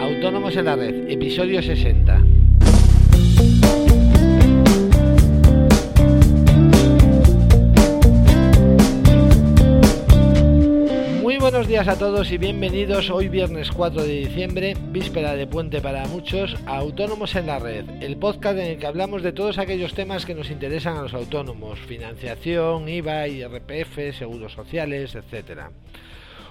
Autónomos en la Red, episodio 60. Muy buenos días a todos y bienvenidos hoy viernes 4 de diciembre, víspera de puente para muchos, a Autónomos en la Red, el podcast en el que hablamos de todos aquellos temas que nos interesan a los autónomos, financiación, IVA, IRPF, seguros sociales, etcétera.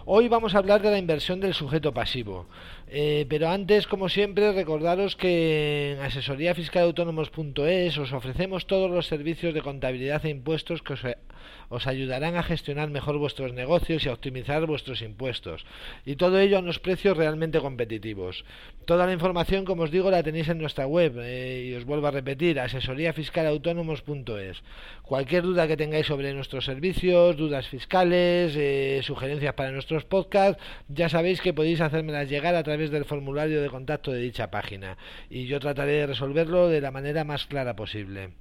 Hoy vamos a hablar de la inversión del sujeto pasivo. Eh, pero antes, como siempre, recordaros que en asesoríafiscalautónomos.es os ofrecemos todos los servicios de contabilidad e impuestos que os, ayudarán a gestionar mejor vuestros negocios y a optimizar vuestros impuestos. Y todo ello a unos precios realmente competitivos. Toda la información, como os digo, la tenéis en nuestra web eh, y os vuelvo a repetir, asesoríafiscalautónomos.es. Cualquier duda que tengáis sobre nuestros servicios, dudas fiscales, eh, sugerencias para nuestros podcasts, ya sabéis que podéis hacérmelas llegar a través del formulario de contacto de dicha página y yo trataré de resolverlo de la manera más clara posible.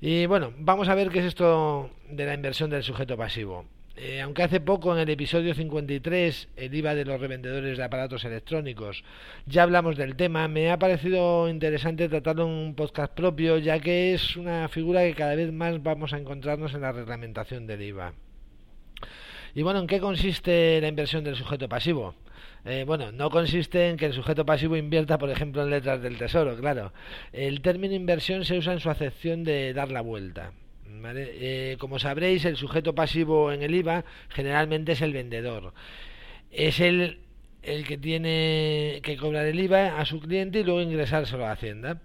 Y bueno, vamos a ver qué es esto de la inversión del sujeto pasivo. Eh, aunque hace poco en el episodio 53, el IVA de los revendedores de aparatos electrónicos, ya hablamos del tema, me ha parecido interesante tratarlo en un podcast propio, ya que es una figura que cada vez más vamos a encontrarnos en la reglamentación del IVA. Y bueno, ¿en qué consiste la inversión del sujeto pasivo? Eh, bueno, no consiste en que el sujeto pasivo invierta, por ejemplo, en letras del tesoro, claro. El término inversión se usa en su acepción de dar la vuelta. Eh, como sabréis, el sujeto pasivo en el IVA generalmente es el vendedor. Es el, el que tiene que cobrar el IVA a su cliente y luego ingresárselo a Hacienda.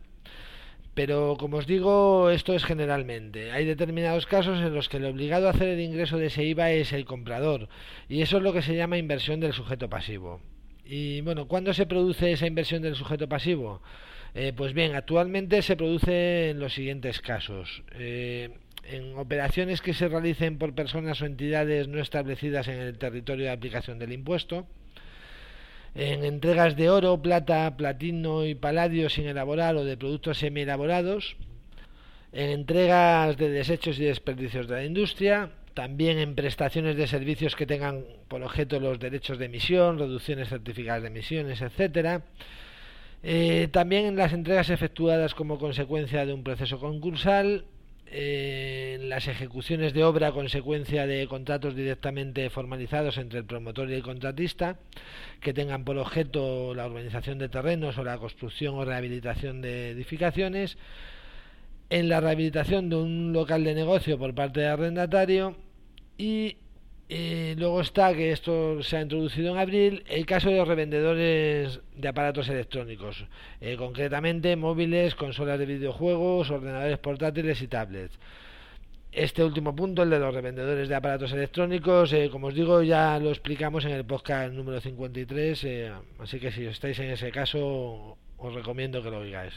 Pero como os digo, esto es generalmente. Hay determinados casos en los que el obligado a hacer el ingreso de ese IVA es el comprador. Y eso es lo que se llama inversión del sujeto pasivo. Y bueno, ¿cuándo se produce esa inversión del sujeto pasivo? Eh, pues bien, actualmente se produce en los siguientes casos. Eh, en operaciones que se realicen por personas o entidades no establecidas en el territorio de aplicación del impuesto en entregas de oro, plata, platino y paladio sin elaborar o de productos semi elaborados, en entregas de desechos y desperdicios de la industria, también en prestaciones de servicios que tengan por objeto los derechos de emisión, reducciones certificadas de emisiones, etcétera. Eh, también en las entregas efectuadas como consecuencia de un proceso concursal en las ejecuciones de obra a consecuencia de contratos directamente formalizados entre el promotor y el contratista que tengan por objeto la urbanización de terrenos o la construcción o rehabilitación de edificaciones, en la rehabilitación de un local de negocio por parte del arrendatario y eh, luego está, que esto se ha introducido en abril, el caso de los revendedores de aparatos electrónicos, eh, concretamente móviles, consolas de videojuegos, ordenadores portátiles y tablets. Este último punto, el de los revendedores de aparatos electrónicos, eh, como os digo, ya lo explicamos en el podcast número 53, así que si estáis en ese caso, os recomiendo que lo oigáis.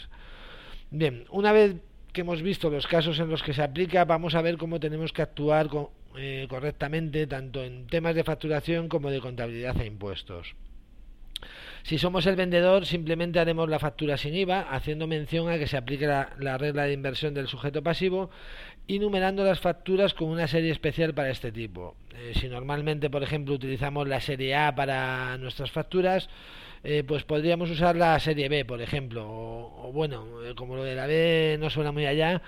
Bien, una vez que hemos visto los casos en los que se aplica, vamos a ver cómo tenemos que actuar con, eh, correctamente tanto en temas de facturación como de contabilidad e impuestos. Si somos el vendedor, simplemente haremos la factura sin IVA, haciendo mención a que se aplique la, regla de inversión del sujeto pasivo y numerando las facturas con una serie especial para este tipo. Eh, si normalmente, por ejemplo, utilizamos la serie A para nuestras facturas, eh, pues podríamos usar la serie B, por ejemplo, o, bueno, como lo de la B no suena muy allá,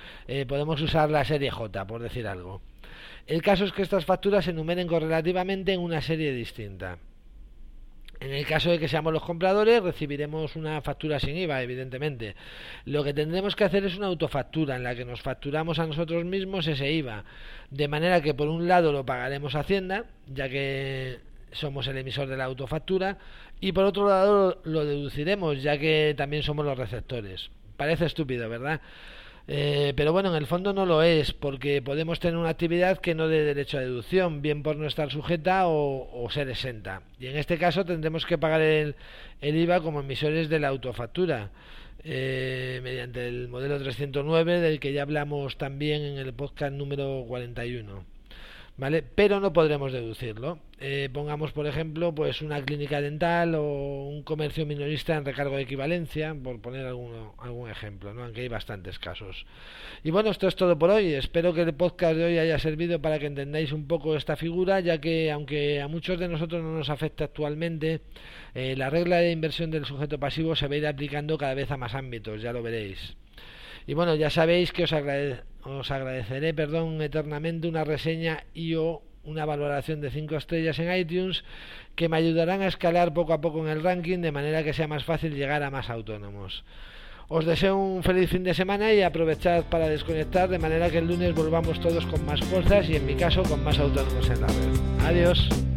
podemos usar la serie J, por decir algo. El caso es que estas facturas se numeren correlativamente en una serie distinta. En el caso de que seamos los compradores, recibiremos una factura sin IVA, evidentemente. Lo que tendremos que hacer es una autofactura en la que nos facturamos a nosotros mismos ese IVA. De manera que por un lado lo pagaremos a Hacienda, ya que somos el emisor de la autofactura, y por otro lado lo deduciremos, ya que también somos los receptores. Parece estúpido, ¿verdad? Eh, pero bueno, en el fondo no lo es, porque podemos tener una actividad que no dé derecho a deducción, bien por no estar sujeta o, ser exenta. Y en este caso tendremos que pagar el, IVA como emisores de la autofactura, eh, mediante el modelo 309, del que ya hablamos también en el podcast número 41. ¿Vale? Pero no podremos deducirlo. Eh, pongamos, por ejemplo, pues una clínica dental o un comercio minorista en recargo de equivalencia, por poner algún, algún ejemplo, ¿no? Aunque hay bastantes casos. Y bueno, esto es todo por hoy. Espero que el podcast de hoy haya servido para que entendáis un poco esta figura, ya que aunque a muchos de nosotros no nos afecta actualmente, eh, la regla de inversión del sujeto pasivo se va a ir aplicando cada vez a más ámbitos, ya lo veréis. Y bueno, ya sabéis que os, os agradeceré perdón, eternamente una reseña y o una valoración de 5 estrellas en iTunes que me ayudarán a escalar poco a poco en el ranking de manera que sea más fácil llegar a más autónomos. Os deseo un feliz fin de semana y aprovechad para desconectar de manera que el lunes volvamos todos con más fuerzas y en mi caso con más autónomos en la red. Adiós.